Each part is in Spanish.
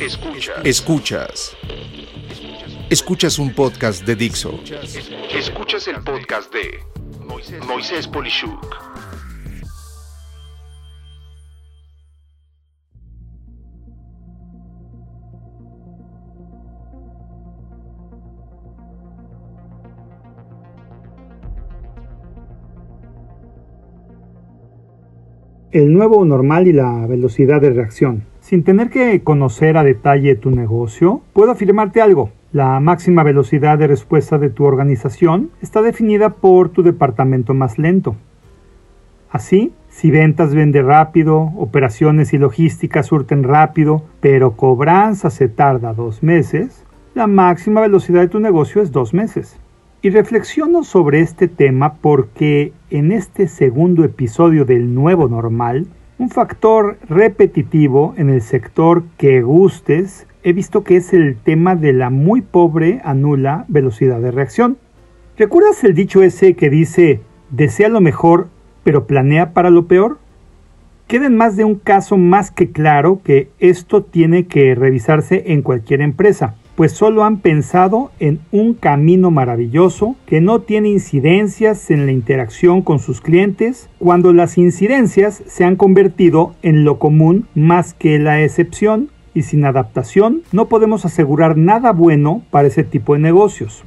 Escuchas. Escuchas. Escuchas un podcast de Dixo. Escuchas el podcast de Moisés Polishuk. El nuevo normal y la velocidad de reacción. Sin tener que conocer a detalle tu negocio, puedo afirmarte algo. La máxima velocidad de respuesta de tu organización está definida por tu departamento más lento. Así, si ventas vende rápido, operaciones y logística surten rápido, pero cobranza se tarda dos meses, la máxima velocidad de tu negocio es dos meses. Y reflexiono sobre este tema porque en este segundo episodio del nuevo normal un factor repetitivo en el sector que gustes, he visto que es el tema de la muy pobre a nula velocidad de reacción. ¿Recuerdas el dicho ese que dice, desea lo mejor, pero planea para lo peor? Queda en más de un caso más que claro que esto tiene que revisarse en cualquier empresa pues solo han pensado en un camino maravilloso que no tiene incidencias en la interacción con sus clientes, cuando las incidencias se han convertido en lo común más que la excepción, y sin adaptación no podemos asegurar nada bueno para ese tipo de negocios.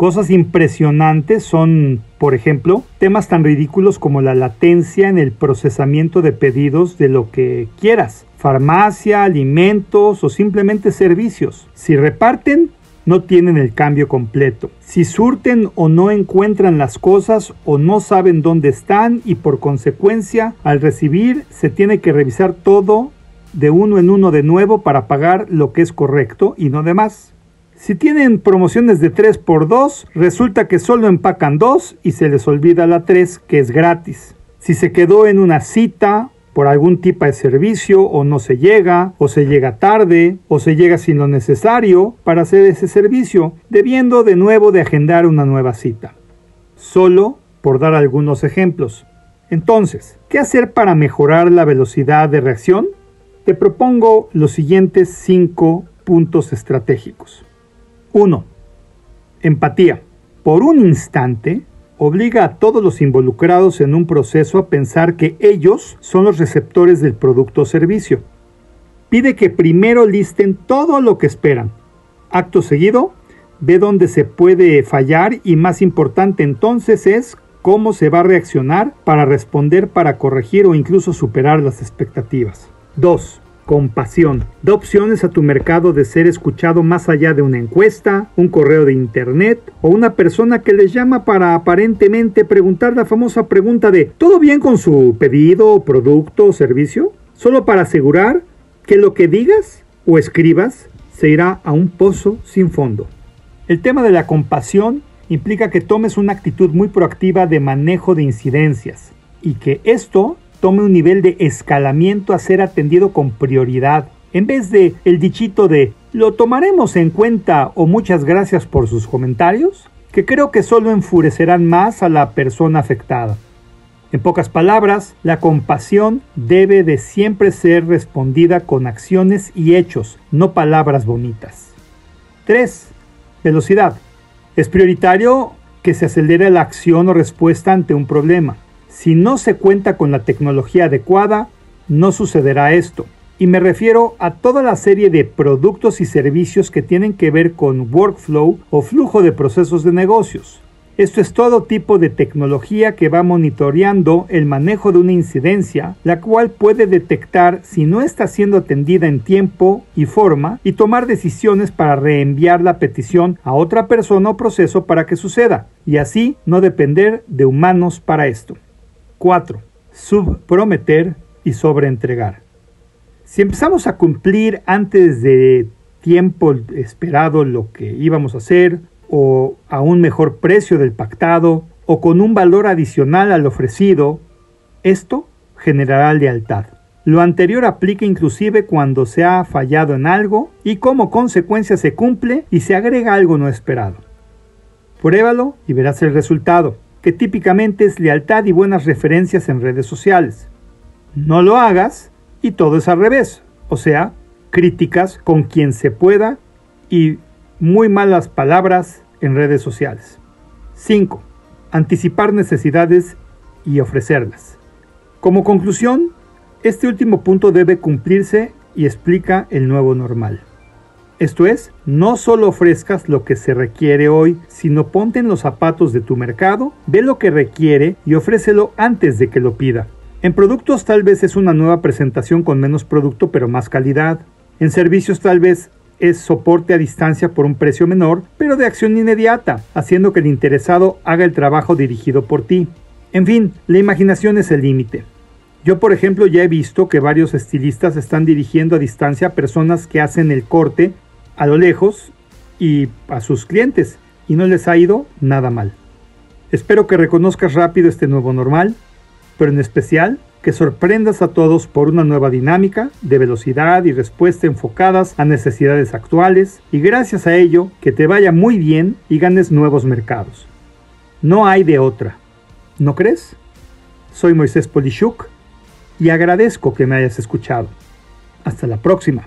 Cosas impresionantes son, por ejemplo, temas tan ridículos como la latencia en el procesamiento de pedidos de lo que quieras, farmacia, alimentos o simplemente servicios. Si reparten, no tienen el cambio completo. Si surten o no encuentran las cosas o no saben dónde están y por consecuencia al recibir se tiene que revisar todo de uno en uno de nuevo para pagar lo que es correcto y no de más. Si tienen promociones de 3 por 2, resulta que solo empacan 2 y se les olvida la 3 que es gratis. Si se quedó en una cita por algún tipo de servicio o no se llega, o se llega tarde, o se llega sin lo necesario para hacer ese servicio, debiendo de nuevo de agendar una nueva cita. Solo por dar algunos ejemplos. Entonces, ¿qué hacer para mejorar la velocidad de reacción? Te propongo los siguientes cinco puntos estratégicos. 1. Empatía. Por un instante, obliga a todos los involucrados en un proceso a pensar que ellos son los receptores del producto o servicio. Pide que primero listen todo lo que esperan. Acto seguido, ve dónde se puede fallar y más importante entonces es cómo se va a reaccionar para responder, para corregir o incluso superar las expectativas. 2 compasión. Da opciones a tu mercado de ser escuchado más allá de una encuesta, un correo de internet o una persona que les llama para aparentemente preguntar la famosa pregunta de ¿todo bien con su pedido, producto o servicio? Solo para asegurar que lo que digas o escribas se irá a un pozo sin fondo. El tema de la compasión implica que tomes una actitud muy proactiva de manejo de incidencias y que esto tome un nivel de escalamiento a ser atendido con prioridad, en vez de el dichito de lo tomaremos en cuenta o muchas gracias por sus comentarios, que creo que solo enfurecerán más a la persona afectada. En pocas palabras, la compasión debe de siempre ser respondida con acciones y hechos, no palabras bonitas. 3. Velocidad. Es prioritario que se acelere la acción o respuesta ante un problema. Si no se cuenta con la tecnología adecuada, no sucederá esto. Y me refiero a toda la serie de productos y servicios que tienen que ver con workflow o flujo de procesos de negocios. Esto es todo tipo de tecnología que va monitoreando el manejo de una incidencia, la cual puede detectar si no está siendo atendida en tiempo y forma y tomar decisiones para reenviar la petición a otra persona o proceso para que suceda, y así no depender de humanos para esto. 4. Subprometer y sobreentregar. Si empezamos a cumplir antes de tiempo esperado lo que íbamos a hacer, o a un mejor precio del pactado, o con un valor adicional al ofrecido, esto generará lealtad. Lo anterior aplica inclusive cuando se ha fallado en algo y como consecuencia se cumple y se agrega algo no esperado. Pruébalo y verás el resultado que típicamente es lealtad y buenas referencias en redes sociales. No lo hagas y todo es al revés, o sea, críticas con quien se pueda y muy malas palabras en redes sociales. 5. Anticipar necesidades y ofrecerlas. Como conclusión, este último punto debe cumplirse y explica el nuevo normal. Esto es, no solo ofrezcas lo que se requiere hoy, sino ponte en los zapatos de tu mercado, ve lo que requiere y ofrécelo antes de que lo pida. En productos tal vez es una nueva presentación con menos producto pero más calidad. En servicios tal vez es soporte a distancia por un precio menor, pero de acción inmediata, haciendo que el interesado haga el trabajo dirigido por ti. En fin, la imaginación es el límite. Yo, por ejemplo, ya he visto que varios estilistas están dirigiendo a distancia a personas que hacen el corte a lo lejos y a sus clientes, y no les ha ido nada mal. Espero que reconozcas rápido este nuevo normal, pero en especial que sorprendas a todos por una nueva dinámica de velocidad y respuesta enfocadas a necesidades actuales y gracias a ello que te vaya muy bien y ganes nuevos mercados. No hay de otra. ¿No crees? Soy Moisés Polishuk y agradezco que me hayas escuchado. Hasta la próxima.